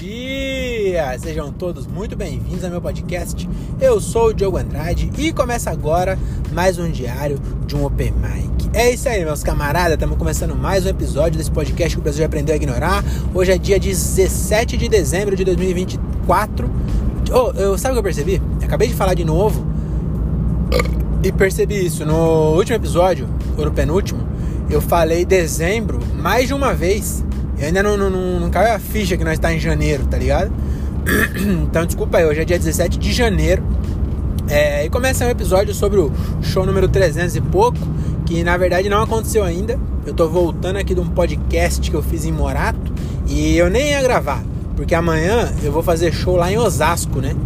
dia! Sejam todos muito bem-vindos ao meu podcast. Eu sou o Diogo Andrade e começa agora mais um diário de um Open Mic. É isso aí, meus camaradas, estamos começando mais um episódio desse podcast que o Brasil já aprendeu a ignorar. Hoje é dia 17 de dezembro de 2024. Oh, eu, sabe o que eu percebi? acabei de falar de novo e percebi isso. No último episódio, ou no penúltimo, eu falei dezembro mais de uma vez. E ainda não, não, não, não caiu a ficha que nós está em janeiro, tá ligado? Então desculpa aí, hoje é dia 17 de janeiro. É, e começa um episódio sobre o show número 300 e pouco, que na verdade não aconteceu ainda. Eu tô voltando aqui de um podcast que eu fiz em Morato e eu nem ia gravar, porque amanhã eu vou fazer show lá em Osasco, né?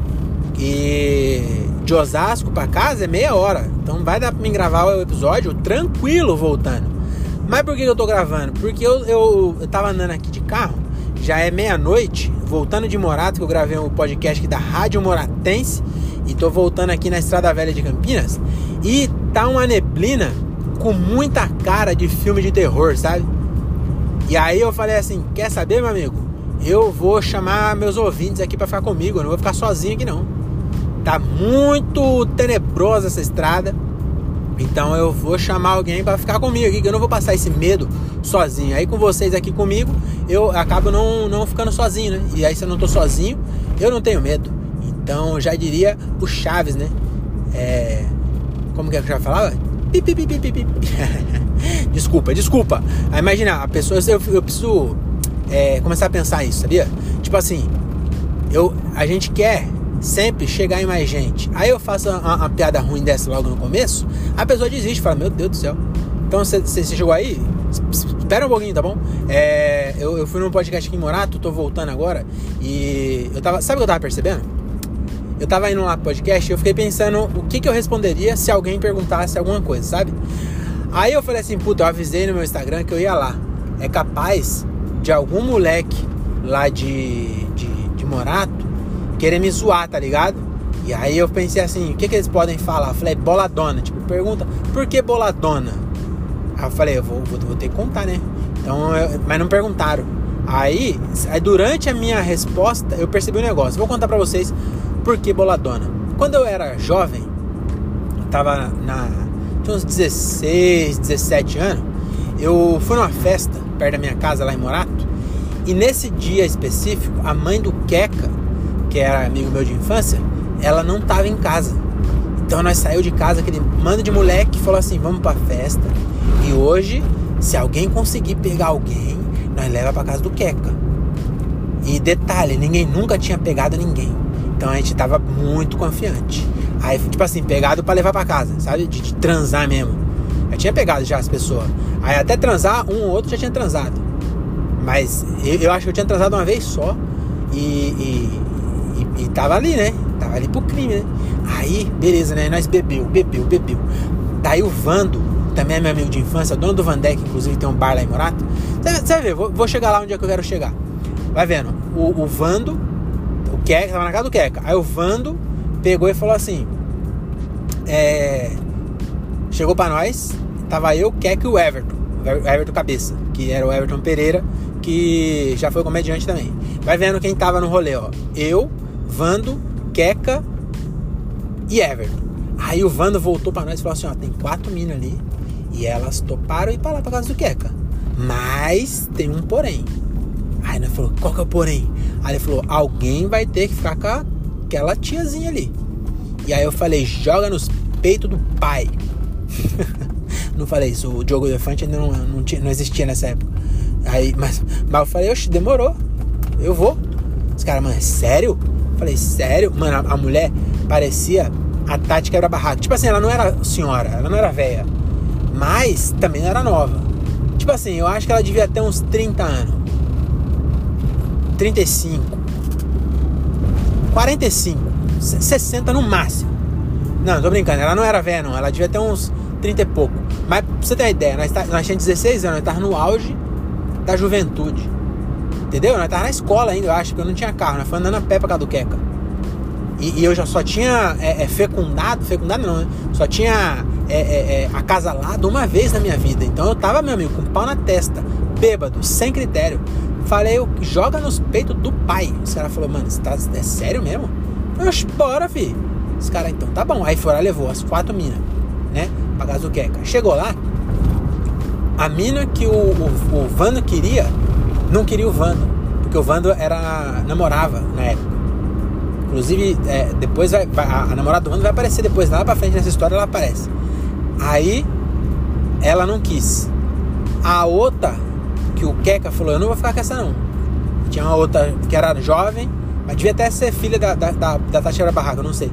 E de Osasco para casa é meia hora, então vai dar para mim gravar o episódio tranquilo voltando. Mas por que eu tô gravando? Porque eu, eu, eu tava andando aqui de carro, já é meia-noite, voltando de Morato, que eu gravei um podcast aqui da Rádio Moratense, e tô voltando aqui na Estrada Velha de Campinas, e tá uma neblina com muita cara de filme de terror, sabe? E aí eu falei assim, quer saber, meu amigo? Eu vou chamar meus ouvintes aqui para ficar comigo, eu não vou ficar sozinho aqui não. Tá muito tenebrosa essa estrada. Então eu vou chamar alguém para ficar comigo aqui, que eu não vou passar esse medo sozinho. Aí com vocês aqui comigo, eu acabo não, não ficando sozinho, né? E aí se eu não tô sozinho, eu não tenho medo. Então já diria o Chaves, né? É... Como que é que eu já falava? desculpa, desculpa. Aí imagina, a pessoa, eu, eu preciso é, começar a pensar isso, sabia? Tipo assim, eu, a gente quer sempre chegar em mais gente. Aí eu faço uma, piada ruim dessa logo no começo, a pessoa desiste, fala, meu Deus do céu. Então você, você chegou aí? Espera um pouquinho, tá bom? É, eu, eu fui num podcast aqui em Morato, tô voltando agora, e eu tava. Sabe o que eu tava percebendo? Eu tava indo lá pro podcast e eu fiquei pensando o que, que eu responderia se alguém perguntasse alguma coisa, sabe? Aí eu falei assim, puta, eu avisei no meu Instagram que eu ia lá. É capaz de algum moleque lá de, de, de Morato querer me zoar, tá ligado? E aí eu pensei assim, o que, que eles podem falar? Eu falei, boladona. Tipo, pergunta, por que boladona? Aí eu falei, eu vou, vou, vou ter que contar, né? Então, eu, mas não perguntaram. Aí, durante a minha resposta, eu percebi um negócio. Vou contar pra vocês por que boladona. Quando eu era jovem, eu tava na. Tinha uns 16, 17 anos. Eu fui numa festa perto da minha casa lá em Morato. E nesse dia específico, a mãe do Queca que era amigo meu de infância, ela não tava em casa. Então nós saiu de casa, aquele mano de moleque falou assim: vamos pra festa. E hoje, se alguém conseguir pegar alguém, nós leva pra casa do Queca. E detalhe, ninguém nunca tinha pegado ninguém. Então a gente tava muito confiante. Aí, tipo assim, pegado para levar para casa, sabe? De, de, transar mesmo. Já tinha pegado já as pessoas. Aí até transar, um ou outro já tinha transado. Mas eu, eu acho que eu tinha transado uma vez só. E, e, e, tava ali, né? Tava ali pro crime, né? Aí, beleza, né? Nós bebeu, bebeu, bebeu. Daí o Vando, também é meu amigo de infância, dono do Vandeck, inclusive tem um bar lá em Morato. Você vai ver, vou, vou, chegar lá onde é que eu quero chegar. Vai vendo, o, o Vando, o Queca, tava na casa do Queca. Aí o Vando pegou e falou assim: é, Chegou pra nós, tava eu, Queca e o Everton. O Everton Cabeça, que era o Everton Pereira, que já foi comediante também. Vai vendo quem tava no rolê, ó. Eu, Vando, Queca e Everton. Aí o Vando voltou para nós e falou assim: ó, tem quatro minas ali e elas toparam ir pra lá pra casa do Queca. Mas tem um porém. Aí nós falou: qual que é o porém? Aí ele falou: alguém vai ter que ficar com aquela tiazinha ali. E aí eu falei: joga nos peitos do pai. não falei isso, o Diogo Elefante ainda não, não, tinha, não existia nessa época. Aí, mas, mas eu falei: oxe, demorou, eu vou. Os caras, mano, é sério? Falei, sério? Mano, a, mulher parecia a Tati quebra-barraco. Tipo assim, ela não era senhora, ela não era velha. Mas também não era nova. Tipo assim, eu acho que ela devia ter uns 30 anos. 35. 45. 60 no máximo. Não, tô brincando. Ela não era velha, não. Ela devia ter uns 30 e pouco. Mas pra você ter uma ideia, nós, tá, nós tínhamos 16 anos, nós tava no auge da juventude. Entendeu? Nós tava na escola ainda, eu acho, porque eu não tinha carro, nós foi andando a pé pra casa do Queca. E, e eu já só tinha é, é, fecundado, fecundado não, né? Só tinha é, é, é, acasalado uma vez na minha vida. Então eu tava, meu amigo, com pau na testa, bêbado, sem critério. Falei, joga nos peitos do pai. Os caras falaram, mano, tá, é sério mesmo? Eu, bora, fi. Os caras, então, tá bom. Aí foram lá, levou as quatro minas, né? Pra Gazuqueca. Chegou lá, a mina que o, o, o Vando queria, não queria o Vando. Porque o Vando era, namorava na época. Inclusive, é, depois vai, vai, a, a namorada do Vando vai aparecer depois, lá pra frente nessa história ela aparece. Aí, ela não quis. A outra, que o Keka falou, eu não vou ficar com essa não. Tinha uma outra que era jovem, mas devia até ser filha da, da, da, da Tatiana Barraca, eu não sei.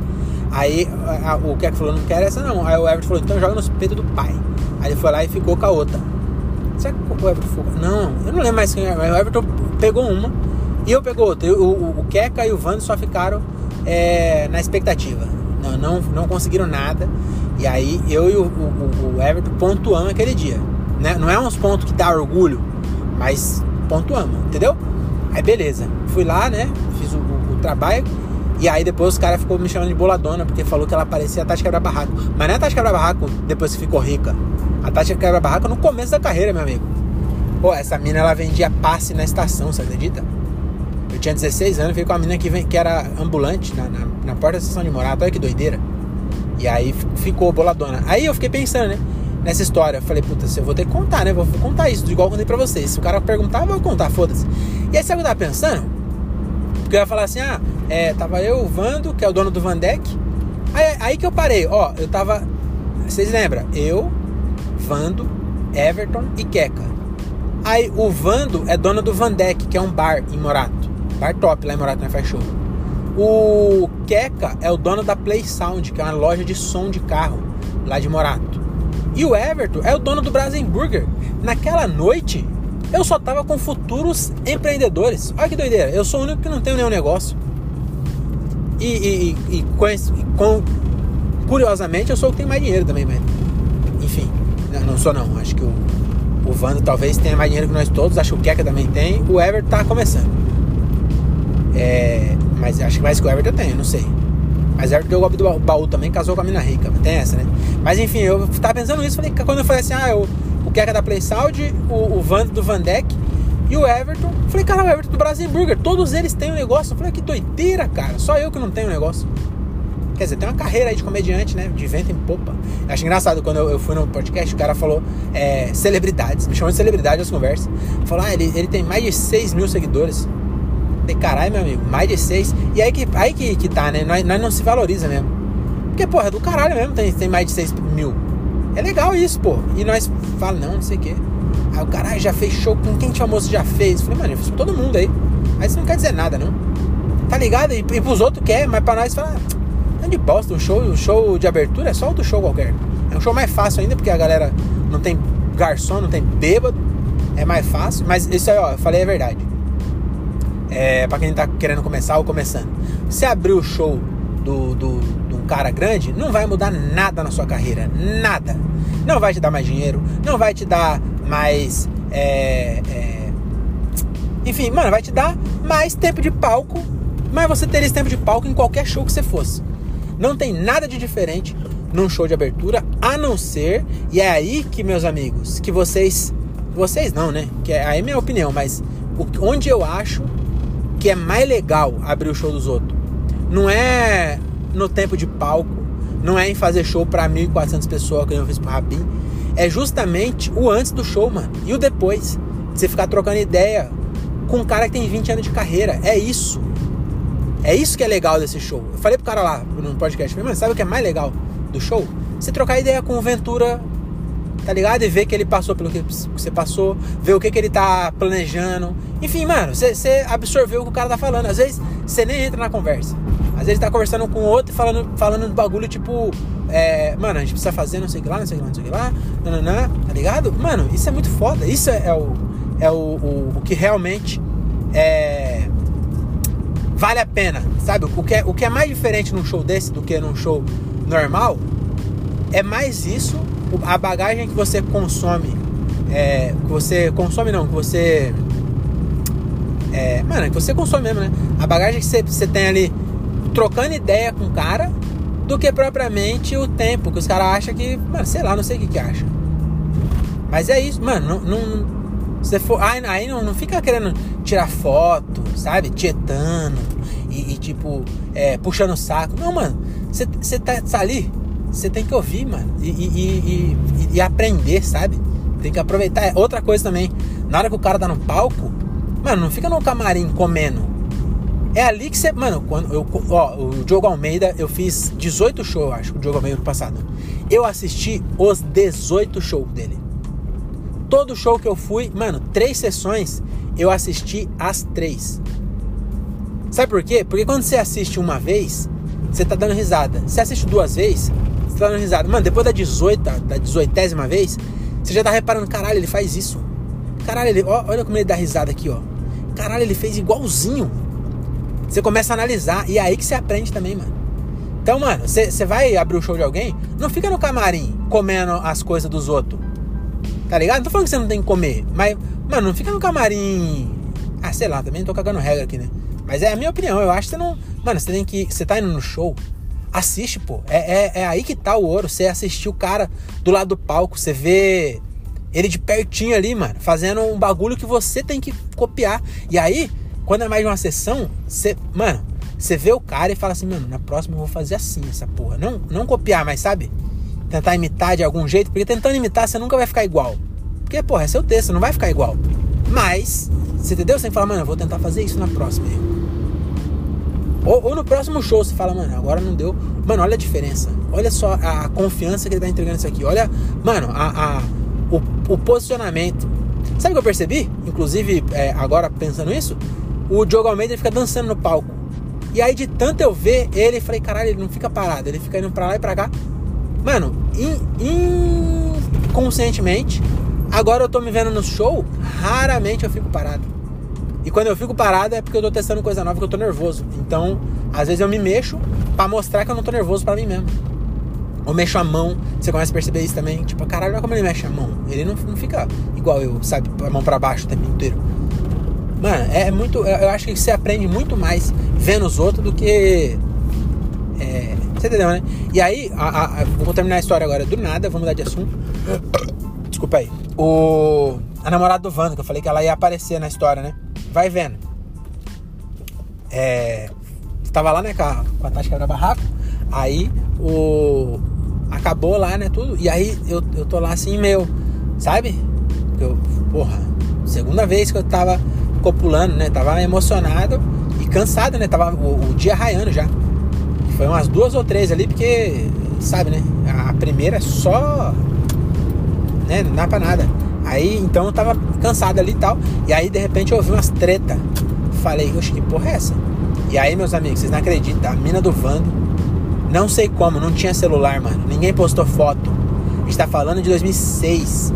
Aí a, a, o Keka falou, não quero essa não. Aí o Everton falou, então joga no peito do pai. Aí ele foi lá e ficou com a outra. Será que o Everton? Não, eu não lembro mais quem era. O Everton pegou uma e eu pegou outra. O, o, o e o Vando só ficaram é, na expectativa. Não, não, não conseguiram nada. E aí eu e o, o, o Everton pontuamos aquele dia. Né? Não é uns pontos que dá orgulho, mas pontuamos, entendeu? Aí beleza. Fui lá, né? Fiz o, o, trabalho. E aí depois os caras ficou me chamando de boladona, porque falou que ela parecia a Tati Quebra-Barraco. Mas não é a Tati Quebra-Barraco depois que ficou rica. A Tati Quebra-Barraco no começo da carreira, meu amigo. Pô, essa mina ela vendia passe na estação, você acredita? Eu tinha 16 anos, fiquei com uma mina que, vem, que era ambulante na, na, na porta da estação de morada. Olha que doideira. E aí ficou boladona. Aí eu fiquei pensando, né? Nessa história. Eu falei, puta, eu vou ter que contar, né? Vou contar isso, igual eu contei pra vocês. Se o cara perguntar, eu vou contar, foda-se. E aí, sabe o que eu tava pensando? Porque eu ia falar assim, ah, é, tava eu, o Vando, que é o dono do Vandeck. Aí, aí que eu parei, ó, eu tava. Vocês lembram? Eu, Vando, Everton e Keka. Aí o Vando é dono do Vandeck, que é um bar em Morato. Bar top lá em Morato, né? Faz show. O Keka é o dono da Play Sound, que é uma loja de som de carro lá de Morato. E o Everton é o dono do Brasenburger. Naquela noite, eu só tava com futuros empreendedores. Olha que doideira, eu sou o único que não tem nenhum negócio. E, e, e, e com, curiosamente, eu sou o que tem mais dinheiro também, mas. Não, sou não. Acho que o, o Vando talvez tenha mais dinheiro que nós todos. Acho que o Keka também tem. O Everton tá começando. É, mas acho que mais que o Everton tem, não sei. Mas Everton deu o golpe do baú também, casou com a mina rica. Tem essa, né? Mas enfim, eu tava pensando nisso. Falei, quando eu falei assim, ah, eu, o Keka da Play Sound, o, o Van do Vandeck e o Everton. Falei, cara, o Everton do Brasil Burger, todos eles têm um negócio. Eu falei, que doideira, cara. Só eu que não tenho um negócio. Quer dizer, tem uma carreira aí de comediante, né? De vento em popa. Eu acho engraçado quando eu, eu fui no podcast, o cara falou é, celebridades. Me chamou de celebridade nas conversas. Falou, ah, ele, ele tem mais de 6 mil seguidores. Falei, caralho, meu amigo, mais de seis. E aí que, aí que, que tá, né? Nós, nós não se valoriza mesmo. Porque, porra, é do caralho mesmo tem, tem mais de seis mil. É legal isso, pô. E nós fala, não, não sei o quê. Aí o caralho já fez show com quem famoso já fez. Falei, mano, eu fiz com todo mundo aí. Aí isso não quer dizer nada, não. Tá ligado? E, e pros outros quer, mas pra nós fala, não de bosta, um show, um show de abertura é só outro show qualquer. É um show mais fácil ainda, porque a galera não tem garçom, não tem bêbado. É mais fácil, mas isso aí, ó, eu falei a verdade é, para quem tá querendo começar ou começando. Se abrir o show do, do, do um cara grande, não vai mudar nada na sua carreira. Nada. Não vai te dar mais dinheiro, não vai te dar mais. É, é, enfim, mano, vai te dar mais tempo de palco. Mas você teria esse tempo de palco em qualquer show que você fosse. Não tem nada de diferente num show de abertura, a não ser, e é aí que, meus amigos, que vocês. Vocês não, né? Que é, aí é minha opinião, mas onde eu acho que é mais legal abrir o show dos outros. Não é no tempo de palco, não é em fazer show para 1.400 pessoas, que eu fiz pro Rabin. É justamente o antes do show, mano, e o depois. Você ficar trocando ideia com um cara que tem 20 anos de carreira. É isso. É isso que é legal desse show. Eu falei pro cara lá no podcast, mano, sabe o que é mais legal do show? Você trocar ideia com o Ventura tá ligado? E ver que ele passou pelo que você passou, ver o que, que ele tá planejando. Enfim, mano, você absorveu o que o cara tá falando. Às vezes você nem entra na conversa. Às vezes tá conversando com outro e falando, falando do bagulho tipo, é, mano, a gente precisa fazer não sei o que lá, não sei o que lá, não sei o que lá, nananã, tá ligado? Mano, isso é muito foda. Isso é, é o, é o, o, o que realmente é, vale a pena, sabe? O que, é, o que é mais diferente num show desse do que num show normal é mais isso a bagagem que você consome, é, que você consome não, que você. É, mano, que você consome mesmo, né? A bagagem que você, você tem ali trocando ideia com o cara do que propriamente o tempo que os caras acham que, mano, sei lá, não sei o que que acha. Mas é isso, mano, não, não, Você for, aí, aí não, não fica querendo tirar foto, sabe? Tietando e, e tipo, é, puxando o saco. Não, mano, você tá, tá, ali, você tem que ouvir, mano, e, e, e, aprender, sabe? Tem que aproveitar. É outra coisa também, na hora que o cara tá no palco, mano, não fica no camarim comendo. É ali que você. Mano, quando eu. Ó, o Diogo Almeida, eu fiz 18 shows, acho, o Diogo Almeida no passado. Eu assisti os 18 shows dele. Todo show que eu fui, mano, três sessões, eu assisti as três. Sabe por quê? Porque quando você assiste uma vez, você tá dando risada. Se assiste duas vezes, você tá dando risada. Mano, depois da 18, da 18 vez, você já tá reparando, caralho, ele faz isso. Caralho, ele, ó, olha como ele dá risada aqui, ó. Caralho, ele fez igualzinho. Você começa a analisar e é aí que você aprende também, mano. Então, mano, você vai abrir o show de alguém, não fica no camarim comendo as coisas dos outros. Tá ligado? Não tô falando que você não tem que comer, mas, mano, não fica no camarim. Ah, sei lá, também tô cagando regra aqui, né? Mas é a minha opinião, eu acho que você não. Mano, você tem que. Você tá indo no show, assiste, pô. É, é, é aí que tá o ouro. Você assistir o cara do lado do palco, você vê ele de pertinho ali, mano, fazendo um bagulho que você tem que copiar. E aí, quando é mais de uma sessão, você. Mano, você vê o cara e fala assim, mano, na próxima eu vou fazer assim essa porra. Não, não copiar, mas sabe? Tentar imitar de algum jeito, porque tentando imitar você nunca vai ficar igual. Porque, porra, é seu texto, não vai ficar igual. Mas, você entendeu? Você falar, mano, eu vou tentar fazer isso na próxima. Ou, ou, no próximo show você fala, mano, agora não deu. Mano, olha a diferença. Olha só a confiança que ele tá entregando isso aqui. Olha, mano, a, a o, o, posicionamento. Sabe o que eu percebi? Inclusive, é, agora pensando isso, o Diogo Almeida ele fica dançando no palco. E aí, de tanto eu ver ele, falei, caralho, ele não fica parado, ele fica indo pra lá e pra cá. Mano, inconscientemente, agora eu tô me vendo no show, raramente eu fico parado. E quando eu fico parado é porque eu tô testando coisa nova que eu tô nervoso. Então, às vezes eu me mexo para mostrar que eu não tô nervoso para mim mesmo. Ou mexo a mão, você começa a perceber isso também. Tipo, caralho, olha como ele mexe a mão. Ele não, não fica igual eu, sabe? A mão para baixo o tempo inteiro. Mano, é muito. Eu acho que você aprende muito mais vendo os outros do que é, você entendeu, né? E aí, a, a, vou terminar a história agora do nada, vamos mudar de assunto. Desculpa aí. O, a namorada do Vando, que eu falei que ela ia aparecer na história, né? Vai vendo. É, tava lá, né, com a, com a Tati quebra barraco. Aí o. Acabou lá, né? Tudo. E aí eu, eu tô lá assim, meu, sabe? Eu, porra, segunda vez que eu tava copulando, né? Tava emocionado e cansado, né? Tava o, o dia raiando já. Foi umas duas ou três ali, porque, sabe, né? A primeira é só. Né? Não dá pra nada. Aí, então eu tava cansado ali e tal. E aí, de repente, eu ouvi umas treta. Falei, oxe, que porra é essa? E aí, meus amigos, vocês não acreditam. A mina do Vando, não sei como, não tinha celular, mano. Ninguém postou foto. A gente tá falando de 2006.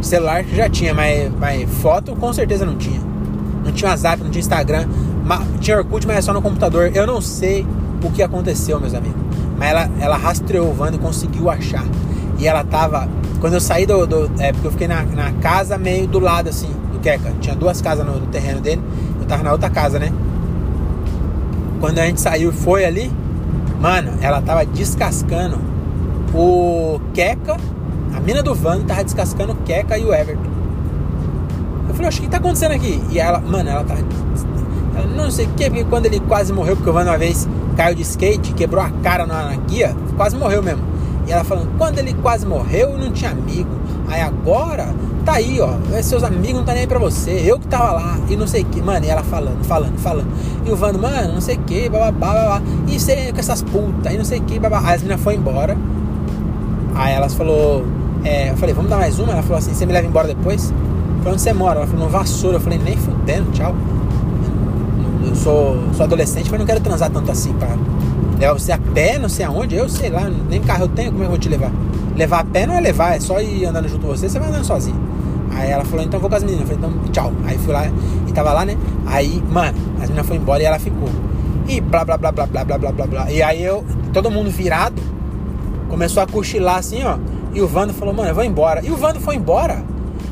Celular já tinha, mas, mas foto com certeza não tinha. Não tinha WhatsApp, não tinha Instagram. Tinha Orkut, mas é só no computador. Eu não sei o que aconteceu, meus amigos. Mas ela, ela rastreou o Vando e conseguiu achar. E ela tava. Quando eu saí do. do é porque eu fiquei na, na casa meio do lado assim, do Keka. Tinha duas casas no, no terreno dele. Eu tava na outra casa, né? Quando a gente saiu e foi ali, mano, ela tava descascando o Keka. A mina do Vando tava descascando o Keka e o Everton. Eu falei, acho que tá acontecendo aqui? E ela, mano, ela tava. Ela, não sei o que, porque quando ele quase morreu, porque o Vando uma vez caiu de skate, quebrou a cara na, na guia, quase morreu mesmo. E ela falando, quando ele quase morreu, não tinha amigo. Aí agora, tá aí, ó. Seus amigos não tá nem aí pra você. Eu que tava lá e não sei o que. Mano, e ela falando, falando, falando. E o Vando, mano, não sei o que, bababá, babá. E você com essas putas, e não sei o que, babá. Aí as meninas foram embora. Aí elas falou, é, eu falei, vamos dar mais uma? Ela falou assim, você me leva embora depois? Eu falei, onde você mora? Ela falou, no vassoura. Eu falei, nem fudendo, tchau eu sou, sou adolescente, mas não quero transar tanto assim pra levar você a pé, não sei aonde, eu sei lá, nem carro eu tenho, como é eu vou te levar? Levar a pé não é levar, é só ir andando junto com você, você vai andando sozinho. Aí ela falou, então vou com as meninas. Eu falei, então tchau. Aí fui lá e tava lá, né? Aí, mano, as meninas foram embora e ela ficou. E blá blá blá blá blá blá blá blá blá. E aí eu, todo mundo virado, começou a cochilar assim, ó. E o Vando falou, mano, eu vou embora. E o Vando foi embora.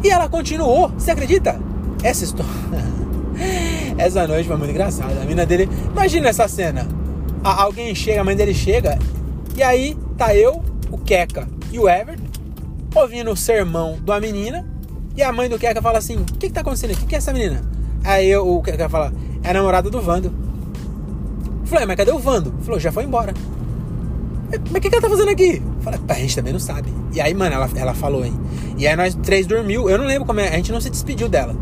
E ela continuou. Você acredita? Essa história. Essa noite foi muito engraçada. A mina dele. Imagina essa cena. alguém chega, a mãe dele chega. E aí tá eu, o Keka e o Everton ouvindo o sermão de uma menina. E a mãe do Keka fala assim: O que, que tá acontecendo aqui? O que é essa menina? Aí eu, o Keka fala: É a namorada do Vando. Falei: Mas cadê o Vando? Falou: Já foi embora. Mas o que, que ela tá fazendo aqui? Falei: A gente também não sabe. E aí, mano, ela, ela falou, hein? E aí nós três dormiu. Eu não lembro como é. A gente não se despediu dela.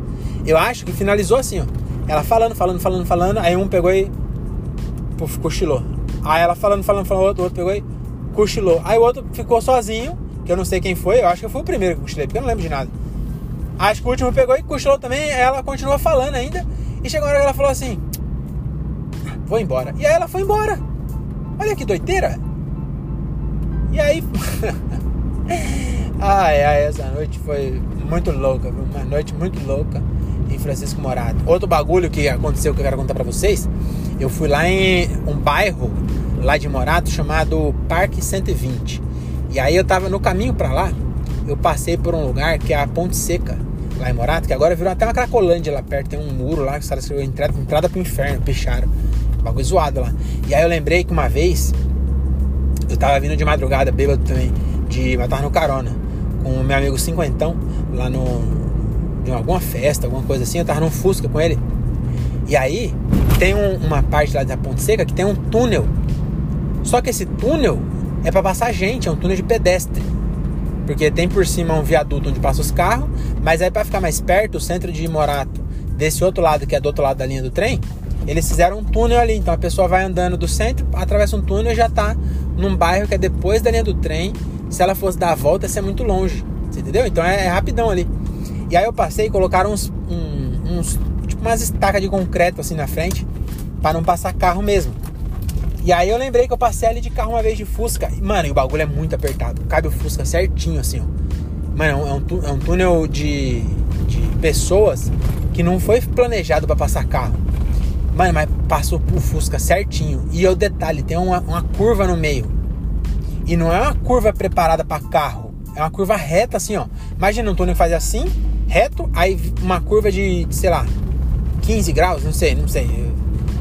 Eu acho que finalizou assim, ó. Ela falando, falando, falando, falando. Aí um pegou e. Puf, cochilou. Aí ela falando, falando, falando. O outro, pegou e cochilou. Aí o outro ficou sozinho. Que eu não sei quem foi. Eu acho que eu fui o primeiro que cochilei, porque eu não lembro de nada. Acho que o último pegou e cochilou também. Ela continuou falando ainda. E chegou a hora que ela falou assim: Vou embora. E aí ela foi embora. Olha que doideira. E aí. ai, ai, essa noite foi muito louca, uma noite muito louca em Francisco Morato. Outro bagulho que aconteceu que eu quero contar pra vocês, eu fui lá em um bairro lá de Morato chamado Parque 120. E aí eu tava no caminho para lá, eu passei por um lugar que é a Ponte Seca, lá em Morato, que agora virou até uma cracolândia lá perto, tem um muro lá que os caras escreveu entrada, entrada pro inferno, picharam. Bagulho zoado lá. E aí eu lembrei que uma vez eu tava vindo de madrugada, bêbado também, de matar no carona, com o meu amigo cinquentão, lá no. De alguma festa, alguma coisa assim, eu tava num Fusca com ele. E aí tem um, uma parte lá da Ponte Seca que tem um túnel. Só que esse túnel é para passar gente, é um túnel de pedestre. Porque tem por cima um viaduto onde passam os carros, mas aí para ficar mais perto, o centro de Morato, desse outro lado que é do outro lado da linha do trem, eles fizeram um túnel ali. Então a pessoa vai andando do centro, atravessa um túnel e já tá num bairro que é depois da linha do trem. Se ela fosse dar a volta, ia ser muito longe. Você entendeu? Então é, é rapidão ali. E aí eu passei e colocaram uns, um, uns tipo umas estacas de concreto assim na frente para não passar carro mesmo. E aí eu lembrei que eu passei ali de carro uma vez de Fusca. E, mano, e o bagulho é muito apertado. Cabe o Fusca certinho assim, ó. Mano, é um, é um túnel de, de pessoas que não foi planejado para passar carro. Mano, mas passou o Fusca certinho. E o detalhe, tem uma, uma curva no meio. E não é uma curva preparada para carro. É uma curva reta assim, ó. Imagina um túnel que faz assim, reto, aí uma curva de, sei lá, 15 graus, não sei, não sei.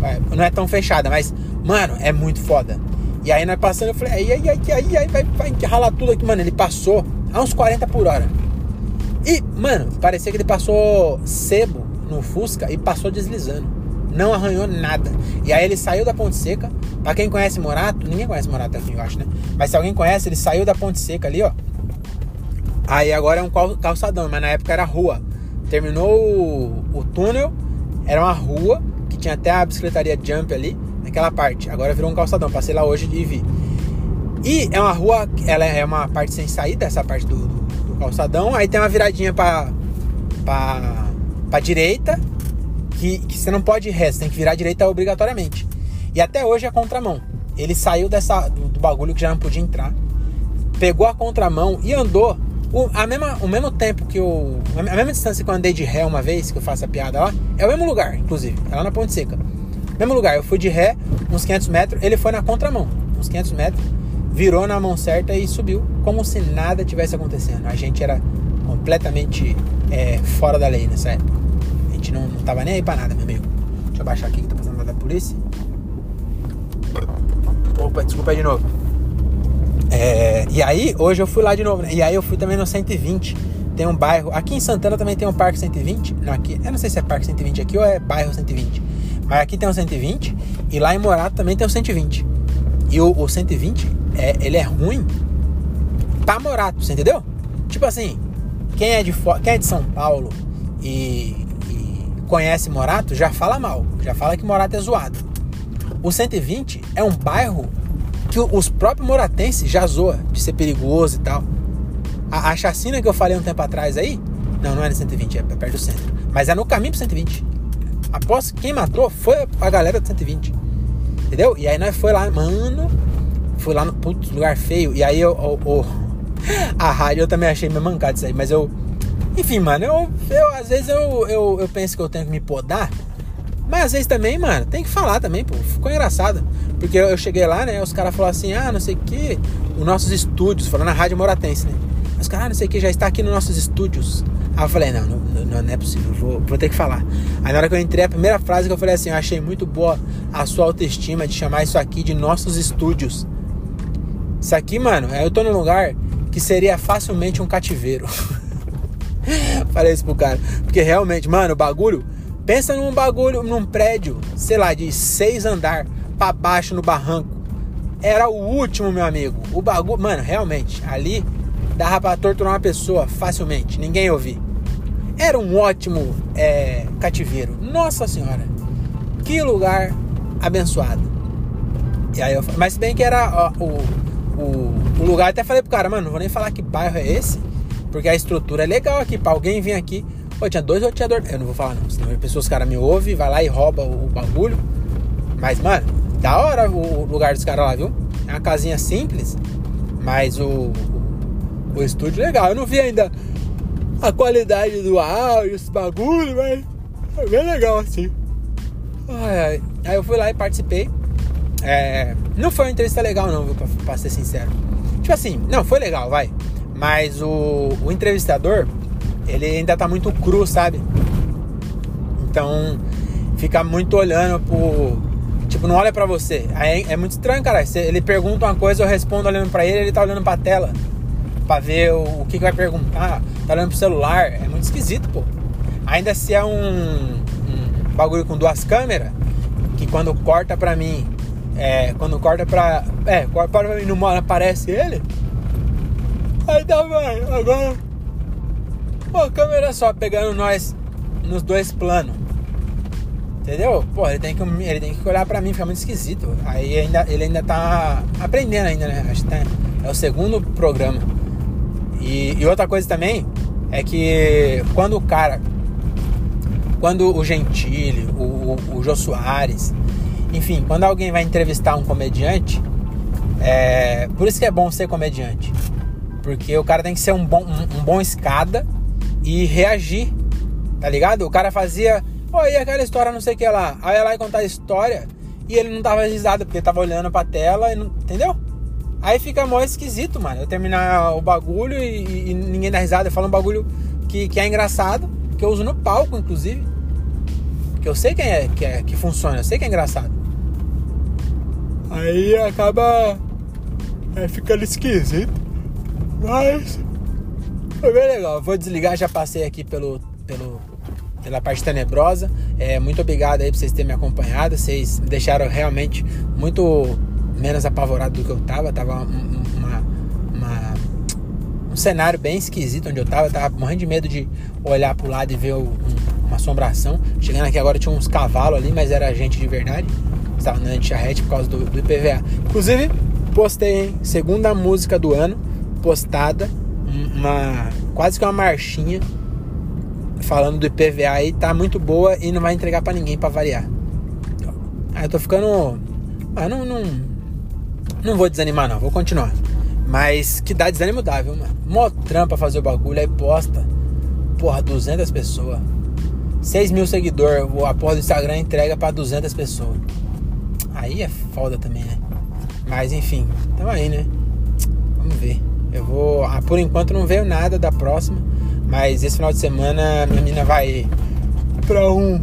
É, não é tão fechada, mas, mano, é muito foda. E aí nós passando, eu falei, aí, aí, aí, aí, aí vai, vai ralar tudo aqui, mano. Ele passou a uns 40 por hora. E, mano, parecia que ele passou sebo no Fusca e passou deslizando não arranhou nada. E aí ele saiu da Ponte Seca. Pra quem conhece Morato, ninguém conhece Morato aqui, eu acho, né? Mas se alguém conhece, ele saiu da Ponte Seca ali, ó. Aí agora é um calçadão, mas na época era rua. Terminou o, o túnel, era uma rua, que tinha até a bicicletaria Jump ali, naquela parte. Agora virou um calçadão, passei lá hoje e vi. E é uma rua, ela é uma parte sem saída, essa parte do, do, do calçadão. Aí tem uma viradinha pra, pra, pra direita que, que você não pode ir reto, tem que virar direita obrigatoriamente. E até hoje é contramão. Ele saiu dessa, do, do, bagulho que já não podia entrar, pegou a contramão e andou o, a mesma, o mesmo tempo que eu. A mesma distância que eu andei de ré uma vez, que eu faço a piada lá, é o mesmo lugar, inclusive, é lá na Ponte Seca. Mesmo lugar, eu fui de ré uns 500 metros, ele foi na contramão, uns 500 metros, virou na mão certa e subiu, como se nada tivesse acontecendo. A gente era completamente é, fora da lei nessa época gente não, não tava nem aí pra nada, meu amigo. Deixa eu baixar aqui que tá passando da polícia. Opa, desculpa aí de novo. É, e aí, hoje eu fui lá de novo, né? E aí eu fui também no 120. Tem um bairro. Aqui em Santana também tem um Parque 120. Não, aqui, eu não sei se é Parque 120 aqui ou é bairro 120. Mas aqui tem um 120 e lá em Morato também tem um 120. E o, o 120, é, ele é ruim pra Morato, você entendeu? Tipo assim, quem é de, quem é de São Paulo e conhece Morato já fala mal, já fala que Morato é zoado. O 120 é um bairro que os próprios moratenses já zoam de ser perigoso e tal. A, a chacina que eu falei um tempo atrás aí, não, não é no 120, é perto do centro, mas é no caminho pro 120. Após quem matou foi a galera do 120. Entendeu? E aí nós foi lá, mano, fui lá no lugar feio. E aí eu, eu, eu a rádio eu também achei meio mancado isso aí, mas eu enfim, mano, eu, eu às vezes eu, eu, eu penso que eu tenho que me podar. Mas às vezes também, mano, tem que falar também, pô. Ficou engraçado. Porque eu, cheguei lá, né? Os caras falaram assim, ah, não sei o que, os nossos estúdios, falando na Rádio Moratense, né? Os caras, ah, não sei o que, já está aqui nos nossos estúdios. Aí eu falei, não, não, não, não é possível, vou, vou ter que falar. Aí na hora que eu entrei, a primeira frase que eu falei assim, eu achei muito boa a sua autoestima de chamar isso aqui de nossos estúdios. Isso aqui, mano, eu tô num lugar que seria facilmente um cativeiro. Falei isso pro cara. Porque realmente, mano, o bagulho. Pensa num bagulho, num prédio, sei lá, de seis andar pra baixo no barranco. Era o último, meu amigo. O bagulho. Mano, realmente, ali dava pra torturar uma pessoa facilmente. Ninguém ouvia. Era um ótimo é, cativeiro. Nossa senhora. Que lugar abençoado. E aí eu, mas se bem que era ó, o, o, o, lugar, até falei pro cara, mano, não vou nem falar que bairro é esse, porque a estrutura é legal aqui, pra alguém vir aqui. Pô, tinha dois roteadores. Eu não vou falar não, senão as pessoas, cara me ouvem, vai lá e rouba o, o bagulho. Mas, mano, da hora o lugar dos caras lá, viu? É uma casinha simples, mas o, o, o estúdio legal. Eu não vi ainda a qualidade do áudio, esse bagulho, mas é bem legal assim. Ai, ai. Aí eu fui lá e participei. É, não foi uma entrevista legal, não, viu, pra, pra, ser sincero. Tipo assim, não, foi legal, vai. Mas o, o entrevistador, ele ainda tá muito cru, sabe? Então, fica muito olhando pro. Tipo, não olha pra você. Aí é, é muito estranho, cara. Ele pergunta uma coisa, eu respondo olhando pra ele, ele tá olhando pra tela. Pra ver o, o que, que vai perguntar. Tá olhando pro celular. É muito esquisito, pô. Ainda se é um, um bagulho com duas câmeras, que quando corta pra mim é, quando corta pra. É, corta pra mim não aparece ele. Aí tá, velho. Agora. Pô, câmera só pegando nós nos dois planos. Entendeu? Pô, ele tem que, ele tem que olhar pra mim, fica muito esquisito. Aí ainda, ele ainda tá aprendendo ainda, né? Acho que tá, é o segundo programa. E, e outra coisa também é que quando o cara. Quando o Gentili, o, o, o Jô Soares, enfim, quando alguém vai entrevistar um comediante, é, por isso que é bom ser comediante. Porque o cara tem que ser um bom, um, um bom escada e reagir, tá ligado? O cara fazia, oi, aquela história não sei o que lá. Aí ia lá e contar a história e ele não tava risado porque tava olhando pra tela, não, entendeu? Aí fica mó esquisito, mano. Eu terminar o bagulho e, e ninguém dá risada. Eu falo um bagulho que, que é engraçado, que eu uso no palco, inclusive. Que eu sei que é, que é que funciona, eu sei que é engraçado. Aí acaba é, ficando esquisito. Mas foi bem legal. Vou desligar, já passei aqui pelo, pelo, pela parte tenebrosa. É, muito obrigado aí por vocês terem me acompanhado. Vocês me deixaram realmente muito menos apavorado do que eu tava. Tava uma, uma, um cenário bem esquisito onde eu tava. Tava morrendo de medo de olhar pro lado e ver um, uma assombração. Chegando aqui agora tinha uns cavalos ali, mas era gente de verdade estava andando de charrete por causa do, do IPVA. Inclusive, postei, hein? Segunda música do ano, postada, uma quase que uma marchinha falando do IPVA aí, tá muito boa e não vai entregar para ninguém para variar. Aí eu tô ficando. Ah, não, não. Não vou desanimar, não, vou continuar. Mas que dá desânimo dá, viu, mano? Mó trampa fazer o bagulho, aí posta. Porra, 200 pessoas. 6 mil seguidores, a porra do Instagram entrega para 200 pessoas. Aí é foda também, né? Mas enfim, tamo aí, né? Vamos ver. Eu vou. Ah, por enquanto não veio nada da próxima. Mas esse final de semana minha menina vai pra um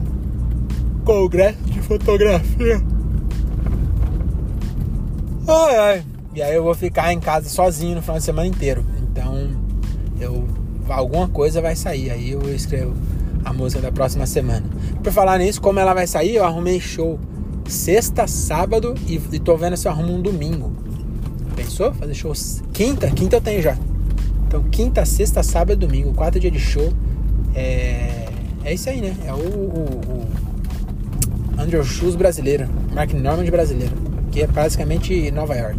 congresso de fotografia. Ai ai. E aí eu vou ficar em casa sozinho no final de semana inteiro. Então eu. Alguma coisa vai sair. Aí eu escrevo a música da próxima semana. Por falar nisso, como ela vai sair, eu arrumei show sexta, sábado e, e tô vendo se eu arrumo um domingo. Pensou? Fazer show quinta? Quinta eu tenho já. Então quinta, sexta, sábado domingo, quatro dias de show. É, é isso aí, né? É o, o, o Andrew Shoes brasileiro, Mark Norman brasileiro, que é basicamente Nova York.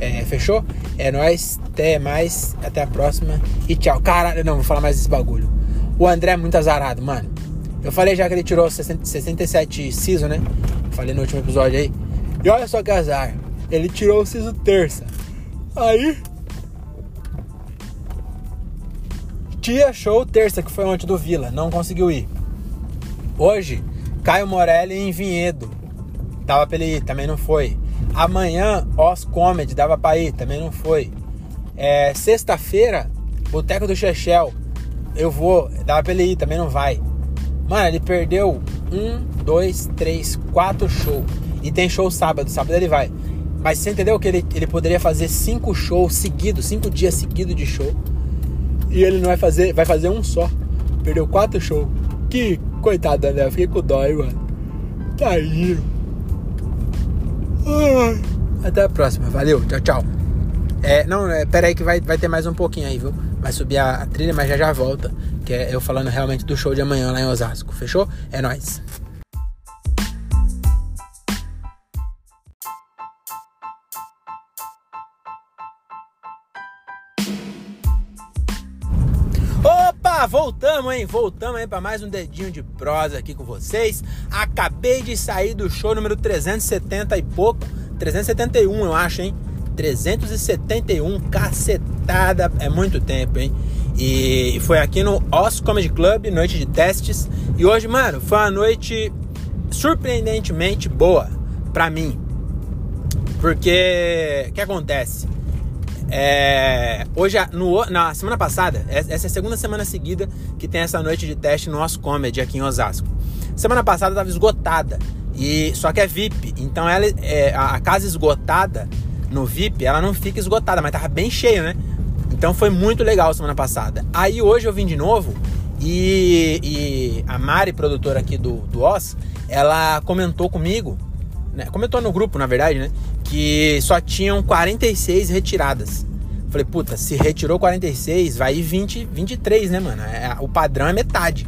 É, fechou? É nóis, até mais, até a próxima e tchau. Caralho, não, vou falar mais desse bagulho. O André é muito azarado, mano. Eu falei já que ele tirou 60, 67 season, né? Falei no último episódio aí. E olha só que azar. Ele tirou o siso terça. Aí. Tia show terça, que foi ontem do Vila. Não conseguiu ir. Hoje, Caio Morelli em Vinhedo. Dava pra ele ir, também não foi. Amanhã, Os Comedy, dava pra ir, também não foi. É, Sexta-feira, Boteco do Chechel. Eu vou, dava pra ele ir, também não vai. Mano, ele perdeu um, dois, três, quatro shows. E tem show sábado, sábado ele vai. Mas você entendeu que ele, ele poderia fazer cinco shows seguidos, cinco dias seguidos de show. E ele não vai fazer, vai fazer um só. Perdeu quatro shows. Que coitado da Léo, fiquei com dó, mano. Tá aí. Até a próxima, valeu, tchau, tchau. É, não, é, pera aí que vai, vai ter mais um pouquinho aí, viu? Vai subir a, a trilha, mas já já volta. Que é eu falando realmente do show de amanhã lá em Osasco, fechou? É nóis. Voltamos, hein? Voltamos aí para mais um dedinho de prosa aqui com vocês. Acabei de sair do show número 370 e pouco, 371 eu acho, hein? 371 cacetada, é muito tempo, hein? E foi aqui no Os Comedy Club, noite de testes. E hoje, mano, foi uma noite surpreendentemente boa para mim. Porque o que acontece? É, hoje, no, na semana passada, essa é a segunda semana seguida que tem essa noite de teste no Os Comedy aqui em Osasco. Semana passada estava esgotada, e só que é VIP, então ela, é, a casa esgotada no VIP, ela não fica esgotada, mas tava bem cheio, né? Então foi muito legal semana passada. Aí hoje eu vim de novo e, e a Mari, produtora aqui do, do Oz, ela comentou comigo, né? Comentou no grupo, na verdade, né? Que só tinham 46 retiradas. Falei, puta, se retirou 46, vai ir 20, 23, né, mano? É, o padrão é metade.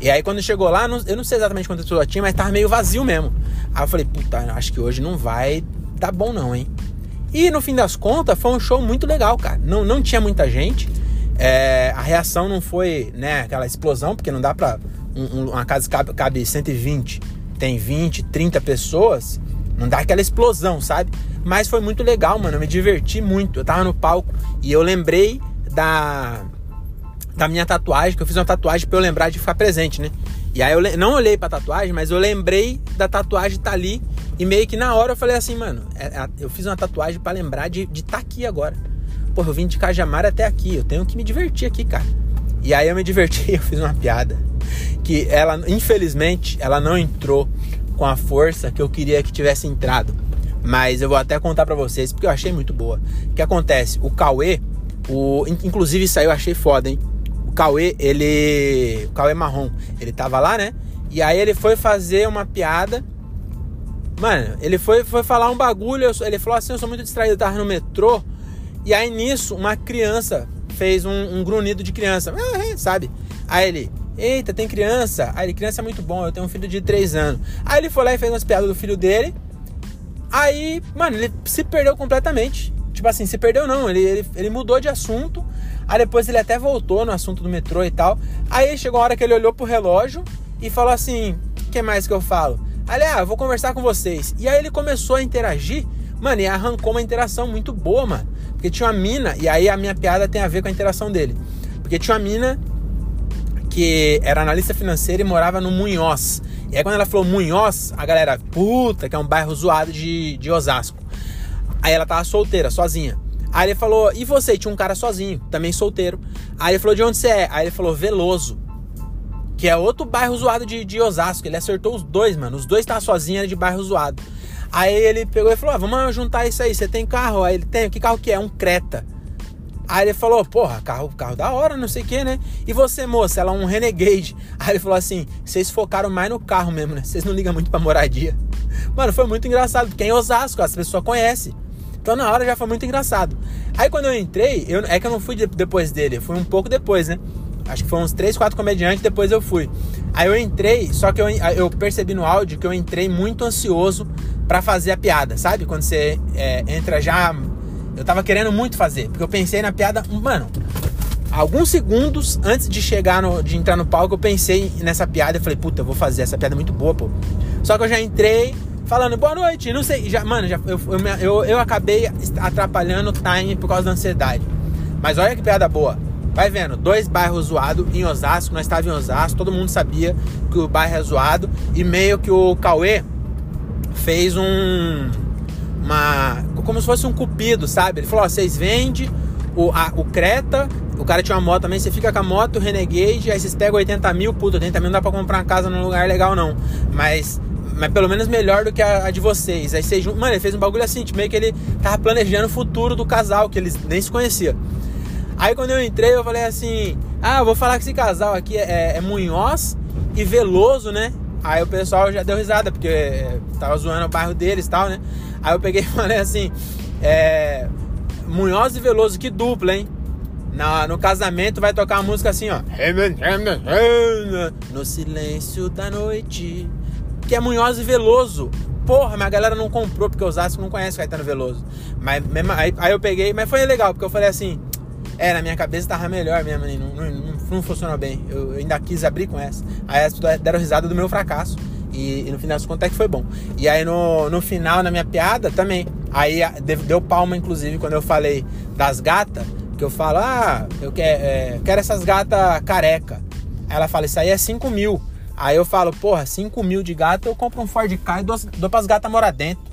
E aí quando chegou lá, eu não sei exatamente quantas pessoas tinha, mas tava meio vazio mesmo. Aí eu falei, puta, acho que hoje não vai dar bom não, hein? E no fim das contas, foi um show muito legal, cara. Não, não tinha muita gente. É, a reação não foi né, aquela explosão, porque não dá pra. Um, uma casa cabe, cabe 120, tem 20, 30 pessoas. Não dá aquela explosão, sabe? Mas foi muito legal, mano. Eu me diverti muito. Eu tava no palco e eu lembrei da, da minha tatuagem, que eu fiz uma tatuagem pra eu lembrar de ficar presente, né? E aí eu não olhei pra tatuagem, mas eu lembrei da tatuagem tá ali e meio que na hora eu falei assim, mano, é, é, eu fiz uma tatuagem para lembrar de estar tá aqui agora. Porra, eu vim de Cajamar até aqui, eu tenho que me divertir aqui, cara. E aí eu me diverti, eu fiz uma piada que ela, infelizmente, ela não entrou com a força que eu queria que tivesse entrado. Mas eu vou até contar para vocês porque eu achei muito boa. O que acontece? O Cauê, o inclusive eu achei foda, hein? O Cauê, ele, o Cauê marrom, ele tava lá, né? E aí ele foi fazer uma piada Mano, ele foi, foi falar um bagulho, ele falou assim, eu sou muito distraído, eu tava no metrô. E aí nisso, uma criança fez um, um grunhido de criança, sabe? Aí ele, eita, tem criança? Aí ele, criança é muito bom, eu tenho um filho de 3 anos. Aí ele foi lá e fez umas piadas do filho dele. Aí, mano, ele se perdeu completamente. Tipo assim, se perdeu não, ele, ele, ele mudou de assunto. Aí depois ele até voltou no assunto do metrô e tal. Aí chegou a hora que ele olhou pro relógio e falou assim: O que mais que eu falo? Aliás, ah, vou conversar com vocês. E aí ele começou a interagir, mano, e arrancou uma interação muito boa, mano. Porque tinha uma mina, e aí a minha piada tem a ver com a interação dele. Porque tinha uma mina que era analista financeira e morava no Munhoz. E aí quando ela falou Munhoz, a galera, puta, que é um bairro zoado de, de Osasco. Aí ela tava solteira, sozinha. Aí ele falou, e você? Tinha um cara sozinho, também solteiro. Aí ele falou, de onde você é? Aí ele falou, Veloso que é outro bairro zoado de, de Osasco. Ele acertou os dois, mano. Os dois estavam sozinhos de bairro zoado. Aí ele pegou e falou: ah, vamos juntar isso aí. Você tem carro? Aí ele tem. Que carro que é? Um Creta. Aí ele falou: porra, carro, carro da hora, não sei o que, né? E você, moça? Ela é um Renegade. Aí ele falou assim: vocês focaram mais no carro mesmo, né? Vocês não ligam muito pra moradia. Mano, foi muito engraçado, porque é em Osasco, as pessoas conhecem. Então na hora já foi muito engraçado. Aí quando eu entrei, eu, é que eu não fui depois dele, eu fui um pouco depois, né? Acho que foi uns 3, 4 comediantes, depois eu fui. Aí eu entrei, só que eu, eu percebi no áudio que eu entrei muito ansioso para fazer a piada, sabe? Quando você é, entra já. Eu tava querendo muito fazer, porque eu pensei na piada. Mano, alguns segundos antes de chegar no, de entrar no palco, eu pensei nessa piada e falei, puta, eu vou fazer essa piada é muito boa, pô. Só que eu já entrei falando boa noite, não sei, já, mano, já, eu, eu, eu, acabei atrapalhando o time por causa da ansiedade. Mas olha que piada boa. Vai vendo, dois bairros zoados em Osasco, nós estávamos em Osasco, todo mundo sabia que o bairro é zoado. E meio que o Cauê fez um. Uma. Como se fosse um cupido, sabe? Ele falou: ó, vocês vendem o, o Creta, o cara tinha uma moto também, você fica com a moto, o Renegade, aí vocês pegam 80 mil, puta, 80 mil não dá pra comprar uma casa num lugar legal não. Mas mas pelo menos melhor do que a, a de vocês. Aí vocês, mano, ele fez um bagulho assim, tipo, meio que ele tava planejando o futuro do casal, que eles nem se conheciam. Aí quando eu entrei, eu falei assim: Ah, vou falar que esse casal aqui é, é Munhoz e Veloso, né? Aí o pessoal já deu risada, porque é, tava zoando o bairro deles e tal, né? Aí eu peguei e falei assim: é, Munhoz e Veloso, que dupla, hein? Na, no casamento vai tocar a música assim, ó. No silêncio da noite. Que é Munhoz e Veloso. Porra, mas a galera não comprou, porque os Osasco não conhece Caetano Veloso. Mas mesmo, aí, aí, eu peguei, mas foi legal, porque eu falei assim. É, na minha cabeça tava melhor mesmo, não, não, não, não funcionou bem. Eu, eu, ainda quis abrir com essa. Aí as deram risada do meu fracasso. E, e no final das contas é que foi bom. E aí no, no final, na minha piada, também. Aí deu palma, inclusive, quando eu falei das gatas que eu falo, ah, eu quero, é, quero essas gatas careca. Ela fala, isso aí é 5 mil. Aí eu falo, porra, 5 mil de gato, eu compro um Ford Ka e dou, dou pras gatas morar dentro.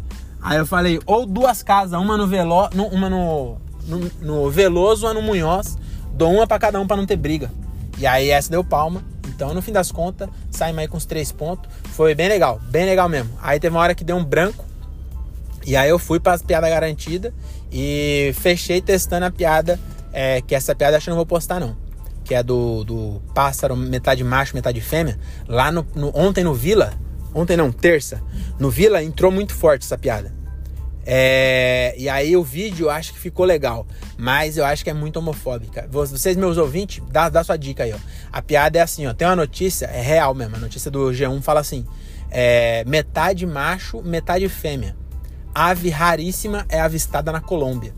Aí eu falei, ou duas casas, uma no Velo, uma no, no, no Veloso, uma no Munhoz, dou uma para cada um para não ter briga. E aí essa deu palma. Então, no fim das contas, saímos aí com os três pontos. Foi bem legal, bem legal mesmo. Aí teve uma hora que deu um branco. E aí eu fui para as piadas garantidas e fechei testando a piada é, que essa piada acho que não vou postar não. Que é do, do pássaro metade macho, metade fêmea. Lá no, no, ontem no Vila, ontem não, terça, no Vila entrou muito forte essa piada. É, e aí o vídeo eu acho que ficou legal, mas eu acho que é muito homofóbica. Vocês, meus ouvintes, dá, dá sua dica aí, ó. A piada é assim, ó. Tem uma notícia, é real mesmo. A notícia do G1 fala assim: é, metade macho, metade fêmea. Ave raríssima é avistada na Colômbia.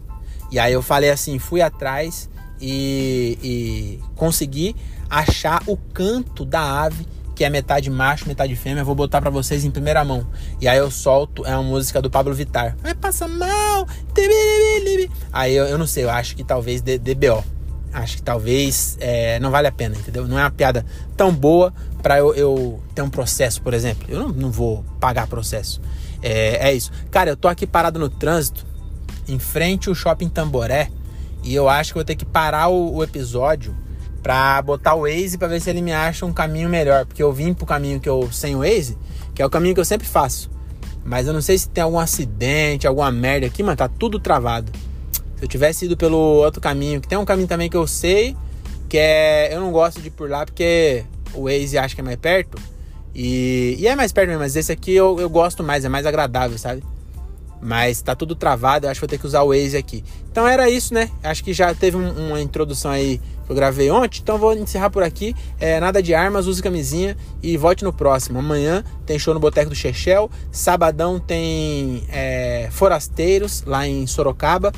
E aí eu falei assim, fui atrás e, e consegui achar o canto da ave que é metade macho, metade fêmea. vou botar para vocês em primeira mão. E aí eu solto, é uma música do Pablo Vittar. Vai passar mal. Aí eu, eu não sei, eu acho que talvez DBO. Acho que talvez é, não vale a pena, entendeu? Não é uma piada tão boa para eu, eu, ter um processo, por exemplo. Eu não, não vou pagar processo. É, é isso. Cara, eu tô aqui parado no trânsito em frente ao shopping Tamboré. E eu acho que vou ter que parar o, o episódio pra botar o Waze pra ver se ele me acha um caminho melhor. Porque eu vim pro caminho que eu sem o Waze, que é o caminho que eu sempre faço. Mas eu não sei se tem algum acidente, alguma merda aqui, mano, tá tudo travado. Se eu tivesse ido pelo outro caminho, que tem um caminho também que eu sei, que é. Eu não gosto de ir por lá porque o Waze acha que é mais perto. E, e é mais perto mesmo, mas esse aqui eu, eu gosto mais, é mais agradável, sabe? Mas tá tudo travado, eu acho que vou ter que usar o Waze aqui. Então era isso, né? Acho que já teve um, uma introdução aí que eu gravei ontem. Então vou encerrar por aqui. É, nada de armas, use camisinha e volte no próximo. Amanhã tem show no Boteco do Chechel. Sabadão tem é, Forasteiros lá em Sorocaba.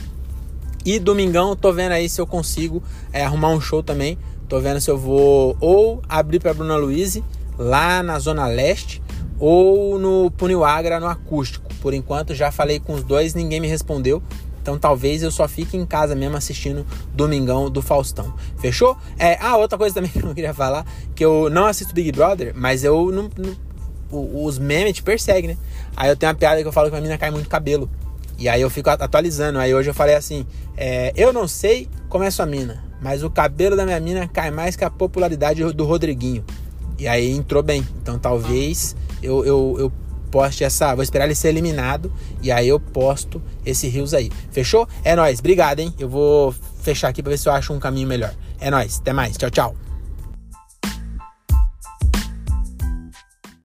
E domingão tô vendo aí se eu consigo é, arrumar um show também. Tô vendo se eu vou ou abrir para Bruna Luiz lá na Zona Leste ou no Puniwagra no acústico. Por enquanto já falei com os dois, ninguém me respondeu. Então talvez eu só fique em casa mesmo assistindo Domingão do Faustão. Fechou? É, ah, outra coisa também que eu queria falar, que eu não assisto Big Brother, mas eu não, não os memes te perseguem, né? Aí eu tenho uma piada que eu falo que a mina cai muito cabelo. E aí eu fico atualizando. Aí hoje eu falei assim: é, eu não sei como é sua mina, mas o cabelo da minha mina cai mais que a popularidade do Rodriguinho. E aí entrou bem. Então talvez eu, eu, eu poste essa. Vou esperar ele ser eliminado. E aí eu posto esse Rios aí. Fechou? É nóis. Obrigado, hein? Eu vou fechar aqui pra ver se eu acho um caminho melhor. É nóis. Até mais. Tchau, tchau.